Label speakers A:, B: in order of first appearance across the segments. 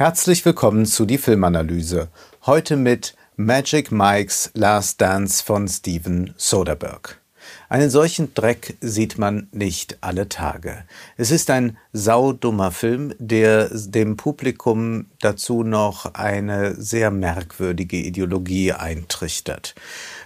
A: Herzlich willkommen zu die Filmanalyse. Heute mit Magic Mike's Last Dance von Steven Soderbergh. Einen solchen Dreck sieht man nicht alle Tage. Es ist ein saudummer Film, der dem Publikum dazu noch eine sehr merkwürdige Ideologie eintrichtert.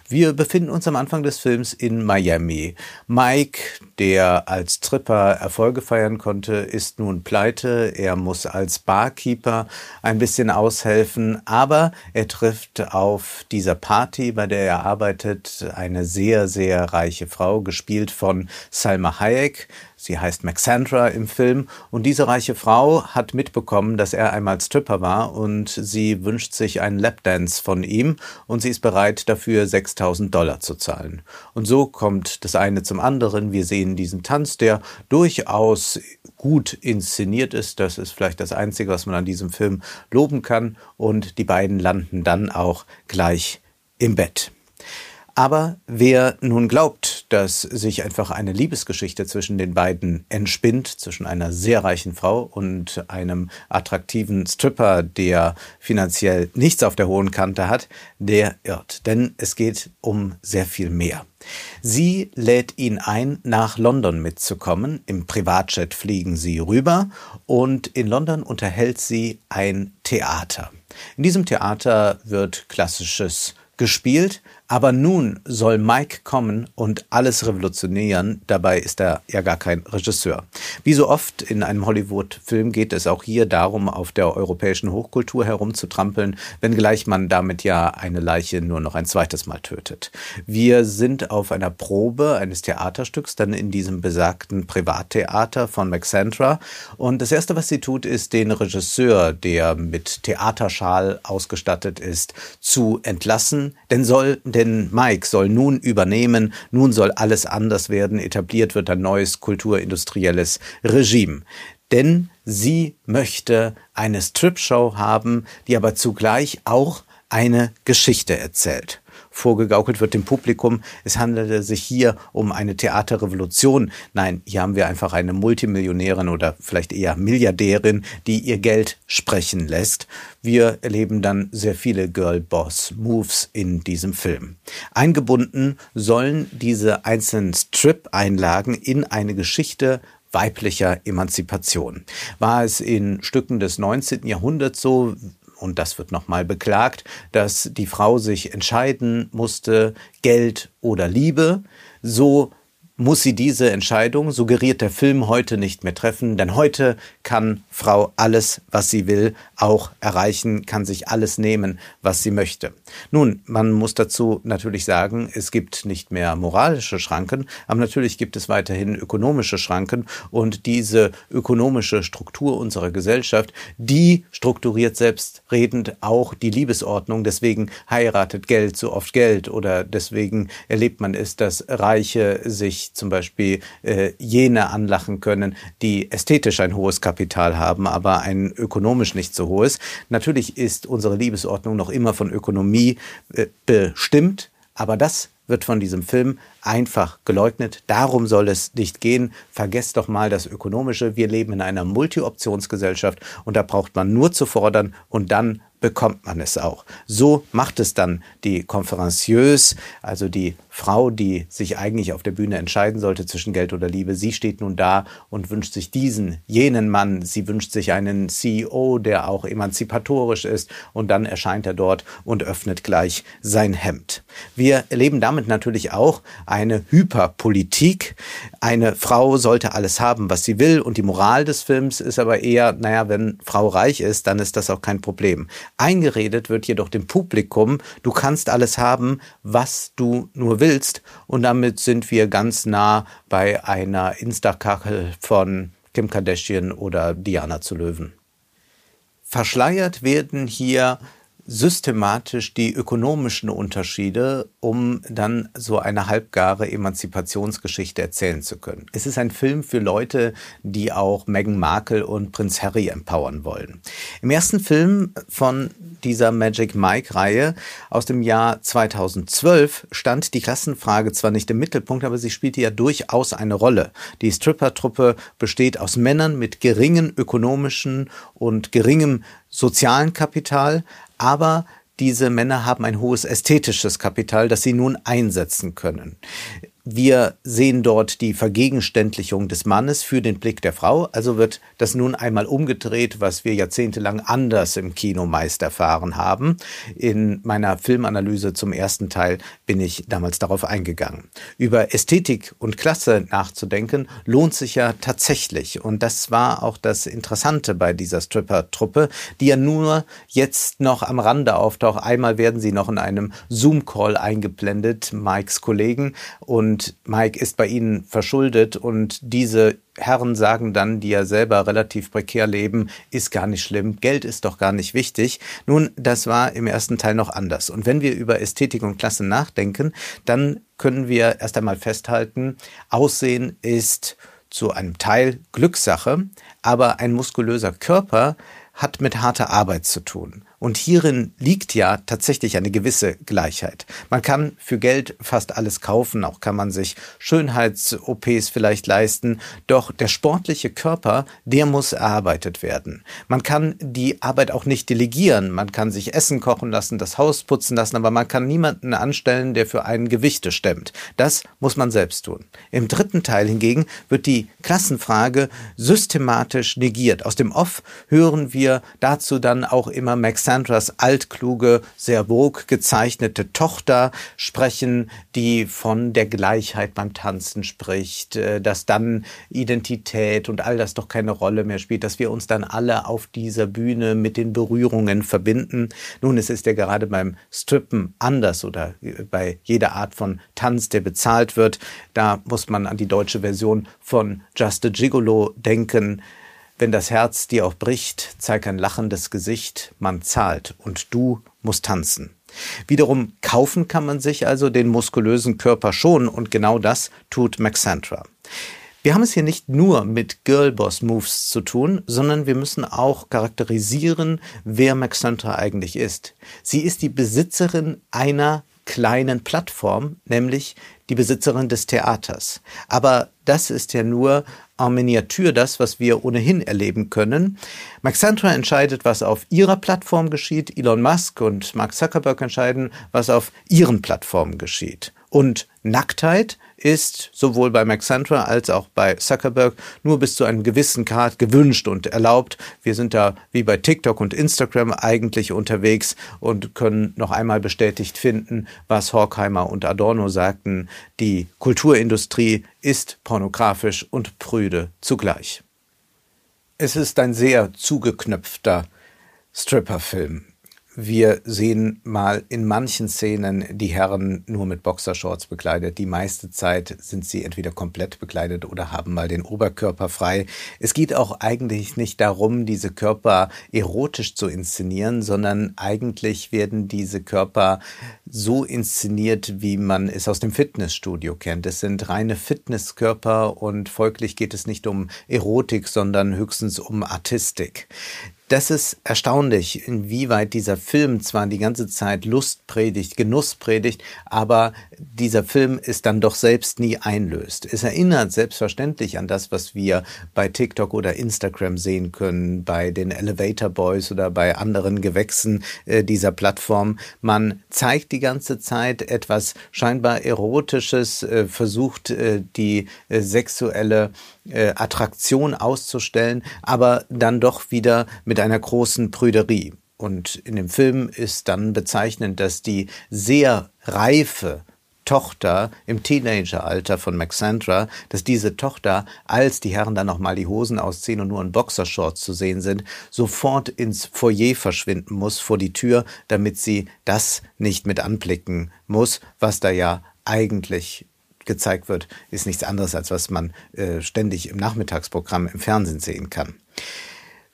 A: Wir befinden uns am Anfang des Films in Miami. Mike, der als Tripper Erfolge feiern konnte, ist nun pleite. Er muss als Barkeeper ein bisschen aushelfen, aber er trifft auf dieser Party, bei der er arbeitet, eine sehr, sehr reiche Frau, gespielt von Salma Hayek. Sie heißt Maxandra im Film und diese reiche Frau hat mitbekommen, dass er einmal Stripper war und sie wünscht sich einen Lapdance von ihm und sie ist bereit dafür 6000 Dollar zu zahlen. Und so kommt das eine zum anderen. Wir sehen diesen Tanz, der durchaus gut inszeniert ist. Das ist vielleicht das Einzige, was man an diesem Film loben kann. Und die beiden landen dann auch gleich im Bett. Aber wer nun glaubt, dass sich einfach eine Liebesgeschichte zwischen den beiden entspinnt, zwischen einer sehr reichen Frau und einem attraktiven Stripper, der finanziell nichts auf der hohen Kante hat, der irrt. Denn es geht um sehr viel mehr. Sie lädt ihn ein, nach London mitzukommen. Im Privatjet fliegen sie rüber und in London unterhält sie ein Theater. In diesem Theater wird klassisches gespielt, aber nun soll Mike kommen und alles revolutionieren. Dabei ist er ja gar kein Regisseur. Wie so oft in einem Hollywood-Film geht es auch hier darum, auf der europäischen Hochkultur herumzutrampeln, wenngleich man damit ja eine Leiche nur noch ein zweites Mal tötet. Wir sind auf einer Probe eines Theaterstücks, dann in diesem besagten Privattheater von Maxandra. Und das Erste, was sie tut, ist, den Regisseur, der mit Theaterschal ausgestattet ist, zu entlassen. Denn soll denn Mike soll nun übernehmen, nun soll alles anders werden, etabliert wird ein neues kulturindustrielles Regime. Denn sie möchte eine Strip-Show haben, die aber zugleich auch eine Geschichte erzählt vorgegaukelt wird dem Publikum, es handelte sich hier um eine Theaterrevolution. Nein, hier haben wir einfach eine Multimillionärin oder vielleicht eher Milliardärin, die ihr Geld sprechen lässt. Wir erleben dann sehr viele Girl-Boss-Moves in diesem Film. Eingebunden sollen diese einzelnen Strip-Einlagen in eine Geschichte weiblicher Emanzipation. War es in Stücken des 19. Jahrhunderts so, und das wird nochmal beklagt, dass die Frau sich entscheiden musste, Geld oder Liebe. So muss sie diese Entscheidung, suggeriert der Film, heute nicht mehr treffen, denn heute kann Frau alles, was sie will, auch erreichen, kann sich alles nehmen, was sie möchte. Nun, man muss dazu natürlich sagen, es gibt nicht mehr moralische Schranken, aber natürlich gibt es weiterhin ökonomische Schranken und diese ökonomische Struktur unserer Gesellschaft, die strukturiert selbstredend auch die Liebesordnung, deswegen heiratet Geld so oft Geld oder deswegen erlebt man es, dass Reiche sich zum Beispiel äh, jene anlachen können, die ästhetisch ein hohes Kapital haben, aber ein ökonomisch nicht so hohes. Natürlich ist unsere Liebesordnung noch immer von Ökonomie äh, bestimmt, aber das wird von diesem Film einfach geleugnet. Darum soll es nicht gehen. Vergesst doch mal das Ökonomische. Wir leben in einer Multi-Optionsgesellschaft und da braucht man nur zu fordern und dann bekommt man es auch. So macht es dann die Konferencieuse, also die Frau, die sich eigentlich auf der Bühne entscheiden sollte zwischen Geld oder Liebe. Sie steht nun da und wünscht sich diesen, jenen Mann. Sie wünscht sich einen CEO, der auch emanzipatorisch ist. Und dann erscheint er dort und öffnet gleich sein Hemd. Wir erleben damit natürlich auch eine Hyperpolitik. Eine Frau sollte alles haben, was sie will. Und die Moral des Films ist aber eher, naja, wenn Frau reich ist, dann ist das auch kein Problem. Eingeredet wird jedoch dem Publikum, du kannst alles haben, was du nur willst. Und damit sind wir ganz nah bei einer Instakachel von Kim Kardashian oder Diana zu Löwen. Verschleiert werden hier systematisch die ökonomischen Unterschiede, um dann so eine halbgare Emanzipationsgeschichte erzählen zu können. Es ist ein Film für Leute, die auch Meghan Markle und Prinz Harry empowern wollen. Im ersten Film von dieser Magic Mike Reihe aus dem Jahr 2012 stand die Klassenfrage zwar nicht im Mittelpunkt, aber sie spielte ja durchaus eine Rolle. Die Stripper-Truppe besteht aus Männern mit geringen ökonomischen und geringem sozialen Kapital, aber diese Männer haben ein hohes ästhetisches Kapital, das sie nun einsetzen können. Wir sehen dort die Vergegenständlichung des Mannes für den Blick der Frau. Also wird das nun einmal umgedreht, was wir jahrzehntelang anders im Kino meist erfahren haben. In meiner Filmanalyse zum ersten Teil bin ich damals darauf eingegangen. Über Ästhetik und Klasse nachzudenken lohnt sich ja tatsächlich. Und das war auch das Interessante bei dieser Stripper-Truppe, die ja nur jetzt noch am Rande auftaucht. Einmal werden sie noch in einem Zoom-Call eingeblendet, Mikes Kollegen. Und und Mike ist bei ihnen verschuldet und diese Herren sagen dann, die ja selber relativ prekär leben, ist gar nicht schlimm, Geld ist doch gar nicht wichtig. Nun, das war im ersten Teil noch anders. Und wenn wir über Ästhetik und Klasse nachdenken, dann können wir erst einmal festhalten, Aussehen ist zu einem Teil Glückssache, aber ein muskulöser Körper hat mit harter Arbeit zu tun. Und hierin liegt ja tatsächlich eine gewisse Gleichheit. Man kann für Geld fast alles kaufen, auch kann man sich Schönheits-OPs vielleicht leisten, doch der sportliche Körper, der muss erarbeitet werden. Man kann die Arbeit auch nicht delegieren, man kann sich Essen kochen lassen, das Haus putzen lassen, aber man kann niemanden anstellen, der für einen Gewichte stemmt. Das muss man selbst tun. Im dritten Teil hingegen wird die Klassenfrage systematisch negiert. Aus dem Off hören wir dazu dann auch immer Max Sandras altkluge, sehr vogue gezeichnete Tochter sprechen, die von der Gleichheit beim Tanzen spricht, äh, dass dann Identität und all das doch keine Rolle mehr spielt, dass wir uns dann alle auf dieser Bühne mit den Berührungen verbinden. Nun, es ist ja gerade beim Strippen anders oder äh, bei jeder Art von Tanz, der bezahlt wird. Da muss man an die deutsche Version von Just a Gigolo denken. Wenn das Herz dir auch bricht, zeig ein lachendes Gesicht, man zahlt und du musst tanzen. Wiederum kaufen kann man sich also den muskulösen Körper schon und genau das tut Maxantra. Wir haben es hier nicht nur mit Girlboss-Moves zu tun, sondern wir müssen auch charakterisieren, wer Maxantra eigentlich ist. Sie ist die Besitzerin einer kleinen Plattform, nämlich die Besitzerin des Theaters. Aber das ist ja nur en Miniatur das, was wir ohnehin erleben können. Maxantra entscheidet, was auf ihrer Plattform geschieht. Elon Musk und Mark Zuckerberg entscheiden, was auf ihren Plattformen geschieht. Und Nacktheit ist sowohl bei Maxantra als auch bei Zuckerberg nur bis zu einem gewissen Grad gewünscht und erlaubt. Wir sind da wie bei TikTok und Instagram eigentlich unterwegs und können noch einmal bestätigt finden, was Horkheimer und Adorno sagten. Die Kulturindustrie ist pornografisch und prüde zugleich. Es ist ein sehr zugeknöpfter Stripperfilm. Wir sehen mal in manchen Szenen die Herren nur mit Boxershorts bekleidet. Die meiste Zeit sind sie entweder komplett bekleidet oder haben mal den Oberkörper frei. Es geht auch eigentlich nicht darum, diese Körper erotisch zu inszenieren, sondern eigentlich werden diese Körper so inszeniert, wie man es aus dem Fitnessstudio kennt. Es sind reine Fitnesskörper und folglich geht es nicht um Erotik, sondern höchstens um Artistik das ist erstaunlich, inwieweit dieser Film zwar die ganze Zeit Lust predigt, Genuss predigt, aber dieser Film ist dann doch selbst nie einlöst. Es erinnert selbstverständlich an das, was wir bei TikTok oder Instagram sehen können, bei den Elevator Boys oder bei anderen Gewächsen äh, dieser Plattform. Man zeigt die ganze Zeit etwas scheinbar Erotisches, äh, versucht äh, die äh, sexuelle äh, Attraktion auszustellen, aber dann doch wieder mit einer großen Prüderie. Und in dem Film ist dann bezeichnend, dass die sehr reife Tochter im Teenageralter von Maxandra, dass diese Tochter, als die Herren dann nochmal die Hosen ausziehen und nur in Boxershorts zu sehen sind, sofort ins Foyer verschwinden muss vor die Tür, damit sie das nicht mit anblicken muss, was da ja eigentlich gezeigt wird, ist nichts anderes, als was man äh, ständig im Nachmittagsprogramm im Fernsehen sehen kann.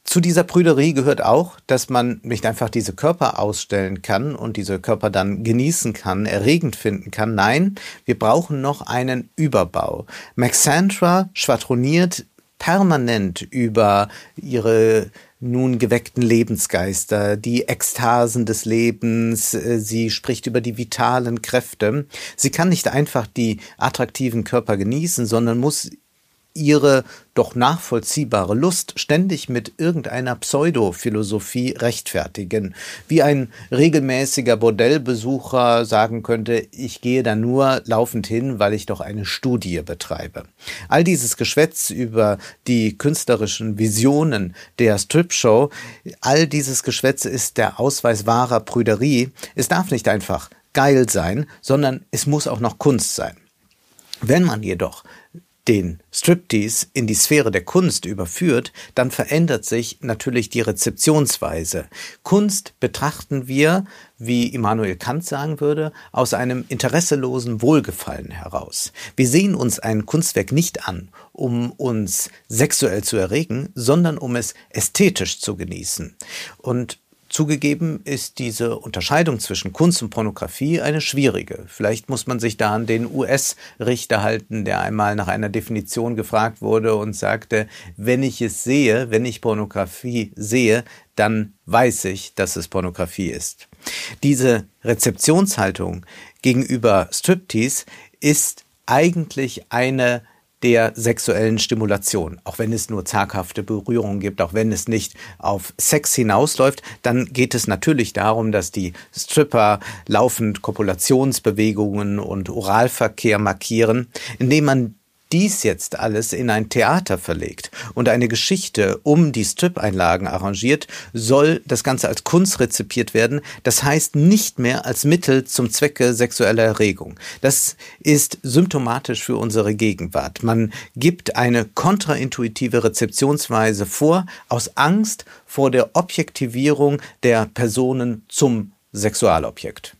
A: Zu dieser Prüderie gehört auch, dass man nicht einfach diese Körper ausstellen kann und diese Körper dann genießen kann, erregend finden kann. Nein, wir brauchen noch einen Überbau. Maxandra schwadroniert permanent über ihre nun geweckten Lebensgeister, die Ekstasen des Lebens, äh, sie spricht über die vitalen Kräfte. Sie kann nicht einfach die attraktiven Körper genießen, sondern muss ihre doch nachvollziehbare Lust ständig mit irgendeiner Pseudophilosophie rechtfertigen, wie ein regelmäßiger Bordellbesucher sagen könnte, ich gehe da nur laufend hin, weil ich doch eine Studie betreibe. All dieses Geschwätz über die künstlerischen Visionen der Stripshow, all dieses Geschwätz ist der Ausweis wahrer Prüderie. Es darf nicht einfach geil sein, sondern es muss auch noch Kunst sein. Wenn man jedoch den Striptease in die Sphäre der Kunst überführt, dann verändert sich natürlich die Rezeptionsweise. Kunst betrachten wir, wie Immanuel Kant sagen würde, aus einem interesselosen Wohlgefallen heraus. Wir sehen uns ein Kunstwerk nicht an, um uns sexuell zu erregen, sondern um es ästhetisch zu genießen. Und Zugegeben ist diese Unterscheidung zwischen Kunst und Pornografie eine schwierige. Vielleicht muss man sich da an den US-Richter halten, der einmal nach einer Definition gefragt wurde und sagte, wenn ich es sehe, wenn ich Pornografie sehe, dann weiß ich, dass es Pornografie ist. Diese Rezeptionshaltung gegenüber Striptease ist eigentlich eine der sexuellen Stimulation. Auch wenn es nur zaghafte Berührungen gibt, auch wenn es nicht auf Sex hinausläuft, dann geht es natürlich darum, dass die Stripper laufend Kopulationsbewegungen und Oralverkehr markieren, indem man dies jetzt alles in ein Theater verlegt und eine Geschichte um die Strip-Einlagen arrangiert, soll das Ganze als Kunst rezipiert werden. Das heißt nicht mehr als Mittel zum Zwecke sexueller Erregung. Das ist symptomatisch für unsere Gegenwart. Man gibt eine kontraintuitive Rezeptionsweise vor, aus Angst vor der Objektivierung der Personen zum Sexualobjekt.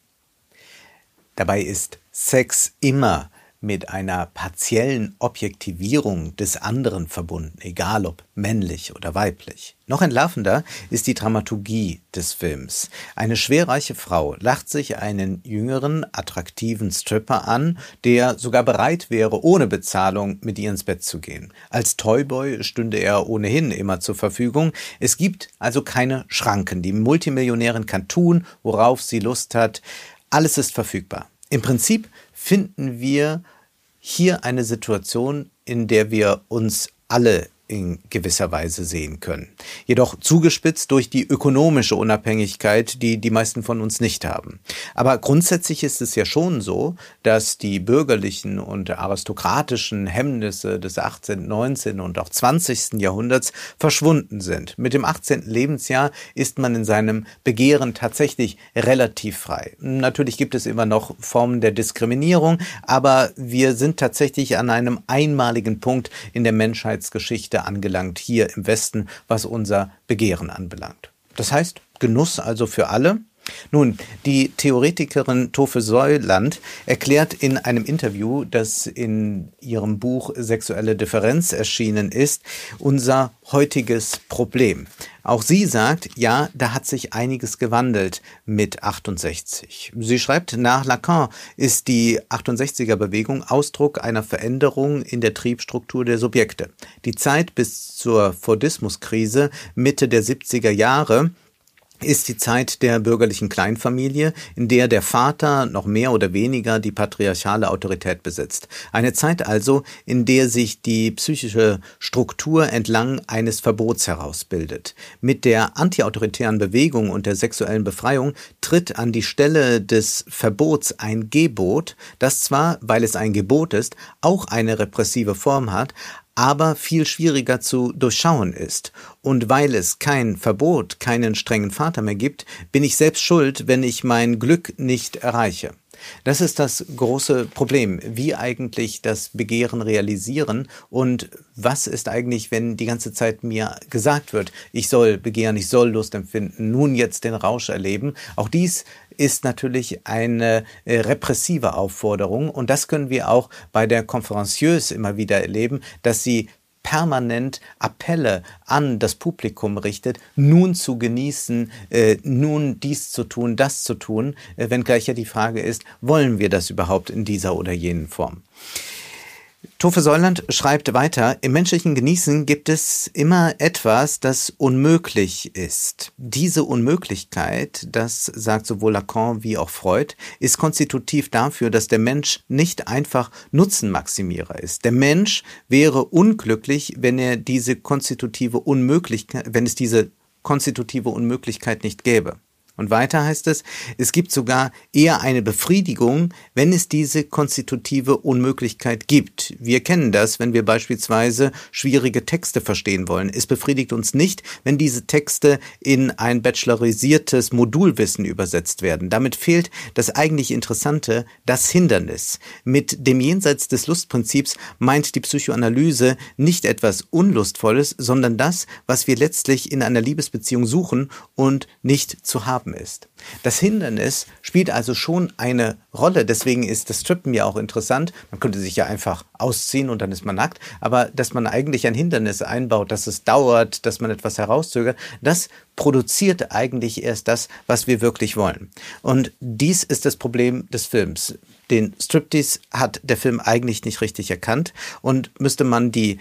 A: Dabei ist Sex immer mit einer partiellen Objektivierung des anderen verbunden, egal ob männlich oder weiblich. Noch entlarvender ist die Dramaturgie des Films. Eine schwerreiche Frau lacht sich einen jüngeren, attraktiven Stripper an, der sogar bereit wäre, ohne Bezahlung mit ihr ins Bett zu gehen. Als Toyboy stünde er ohnehin immer zur Verfügung. Es gibt also keine Schranken. Die Multimillionärin kann tun, worauf sie Lust hat. Alles ist verfügbar. Im Prinzip finden wir hier eine Situation, in der wir uns alle in gewisser Weise sehen können. Jedoch zugespitzt durch die ökonomische Unabhängigkeit, die die meisten von uns nicht haben. Aber grundsätzlich ist es ja schon so, dass die bürgerlichen und aristokratischen Hemmnisse des 18., 19. und auch 20. Jahrhunderts verschwunden sind. Mit dem 18. Lebensjahr ist man in seinem Begehren tatsächlich relativ frei. Natürlich gibt es immer noch Formen der Diskriminierung, aber wir sind tatsächlich an einem einmaligen Punkt in der Menschheitsgeschichte angelangt, hier im Westen, was unser Begehren anbelangt. Das heißt, Genuss also für alle. Nun, die Theoretikerin Tove Säuland erklärt in einem Interview, das in ihrem Buch Sexuelle Differenz erschienen ist, unser heutiges Problem. Auch sie sagt, ja, da hat sich einiges gewandelt mit 68. Sie schreibt, nach Lacan ist die 68er Bewegung Ausdruck einer Veränderung in der Triebstruktur der Subjekte. Die Zeit bis zur Fordismuskrise Mitte der 70er Jahre ist die Zeit der bürgerlichen Kleinfamilie, in der der Vater noch mehr oder weniger die patriarchale Autorität besitzt. Eine Zeit also, in der sich die psychische Struktur entlang eines Verbots herausbildet. Mit der antiautoritären Bewegung und der sexuellen Befreiung tritt an die Stelle des Verbots ein Gebot, das zwar, weil es ein Gebot ist, auch eine repressive Form hat, aber viel schwieriger zu durchschauen ist. Und weil es kein Verbot, keinen strengen Vater mehr gibt, bin ich selbst schuld, wenn ich mein Glück nicht erreiche. Das ist das große Problem. Wie eigentlich das Begehren realisieren und was ist eigentlich, wenn die ganze Zeit mir gesagt wird, ich soll begehren, ich soll Lust empfinden, nun jetzt den Rausch erleben. Auch dies ist natürlich eine äh, repressive Aufforderung. Und das können wir auch bei der Conferencieuse immer wieder erleben, dass sie permanent Appelle an das Publikum richtet, nun zu genießen, äh, nun dies zu tun, das zu tun, äh, wenngleich ja die Frage ist, wollen wir das überhaupt in dieser oder jenen Form? Tove Säuland schreibt weiter, im menschlichen Genießen gibt es immer etwas, das unmöglich ist. Diese Unmöglichkeit, das sagt sowohl Lacan wie auch Freud, ist konstitutiv dafür, dass der Mensch nicht einfach Nutzenmaximierer ist. Der Mensch wäre unglücklich, wenn er diese konstitutive Unmöglichkeit, wenn es diese konstitutive Unmöglichkeit nicht gäbe. Und weiter heißt es, es gibt sogar eher eine Befriedigung, wenn es diese konstitutive Unmöglichkeit gibt. Wir kennen das, wenn wir beispielsweise schwierige Texte verstehen wollen. Es befriedigt uns nicht, wenn diese Texte in ein bachelorisiertes Modulwissen übersetzt werden. Damit fehlt das eigentlich Interessante, das Hindernis. Mit dem Jenseits des Lustprinzips meint die Psychoanalyse nicht etwas Unlustvolles, sondern das, was wir letztlich in einer Liebesbeziehung suchen und nicht zu haben Strippen ist. Das Hindernis spielt also schon eine Rolle. Deswegen ist das Strippen ja auch interessant. Man könnte sich ja einfach ausziehen und dann ist man nackt. Aber dass man eigentlich ein Hindernis einbaut, dass es dauert, dass man etwas herauszögert, das produziert eigentlich erst das, was wir wirklich wollen. Und dies ist das Problem des Films. Den Striptease hat der Film eigentlich nicht richtig erkannt und müsste man die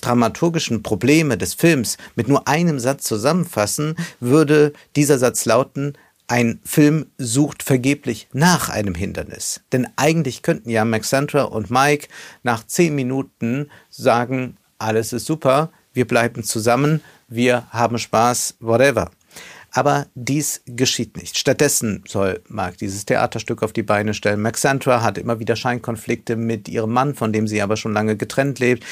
A: dramaturgischen Probleme des Films mit nur einem Satz zusammenfassen, würde dieser Satz lauten, ein Film sucht vergeblich nach einem Hindernis. Denn eigentlich könnten ja Max Sandra und Mike nach zehn Minuten sagen, alles ist super, wir bleiben zusammen, wir haben Spaß, whatever. Aber dies geschieht nicht. Stattdessen soll Mark dieses Theaterstück auf die Beine stellen. Maxandra hat immer wieder Scheinkonflikte mit ihrem Mann, von dem sie aber schon lange getrennt lebt.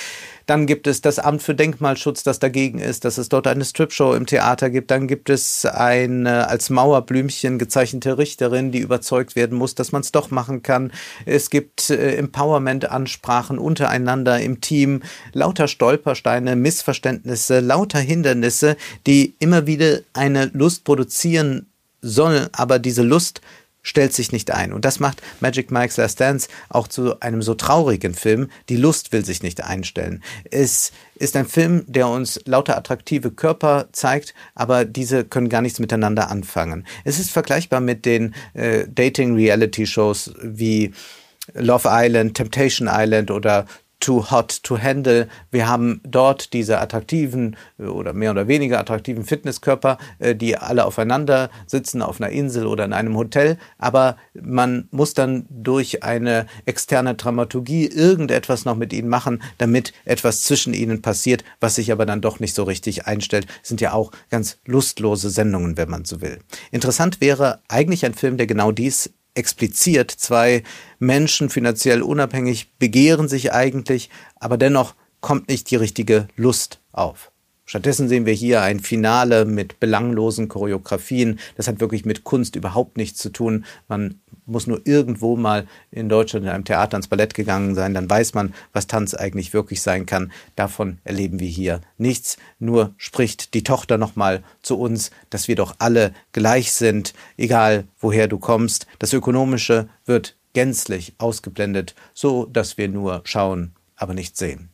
A: Dann gibt es das Amt für Denkmalschutz, das dagegen ist, dass es dort eine Stripshow im Theater gibt. Dann gibt es eine als Mauerblümchen gezeichnete Richterin, die überzeugt werden muss, dass man es doch machen kann. Es gibt äh, Empowerment-Ansprachen untereinander im Team, lauter Stolpersteine, Missverständnisse, lauter Hindernisse, die immer wieder eine Lust produzieren sollen, aber diese Lust stellt sich nicht ein. Und das macht Magic Mike's Last Dance auch zu einem so traurigen Film. Die Lust will sich nicht einstellen. Es ist ein Film, der uns lauter attraktive Körper zeigt, aber diese können gar nichts miteinander anfangen. Es ist vergleichbar mit den äh, Dating-Reality-Shows wie Love Island, Temptation Island oder too hot to handle. Wir haben dort diese attraktiven äh, oder mehr oder weniger attraktiven Fitnesskörper, äh, die alle aufeinander sitzen auf einer Insel oder in einem Hotel. Aber man muss dann durch eine externe Dramaturgie irgendetwas noch mit ihnen machen, damit etwas zwischen ihnen passiert, was sich aber dann doch nicht so richtig einstellt. Das sind ja auch ganz lustlose Sendungen, wenn man so will. Interessant wäre eigentlich ein Film, der genau dies expliziert. Zwei Menschen, finanziell unabhängig, begehren sich eigentlich, aber dennoch kommt nicht die richtige Lust auf. Stattdessen sehen wir hier ein Finale mit belanglosen Choreografien. Das hat wirklich mit Kunst überhaupt nichts zu tun. Man muss nur irgendwo mal in Deutschland in einem Theater ins Ballett gegangen sein, dann weiß man, was Tanz eigentlich wirklich sein kann. Davon erleben wir hier nichts. Nur spricht die Tochter nochmal zu uns, dass wir doch alle gleich sind, egal woher du kommst. Das Ökonomische wird gänzlich ausgeblendet, so dass wir nur schauen, aber nicht sehen.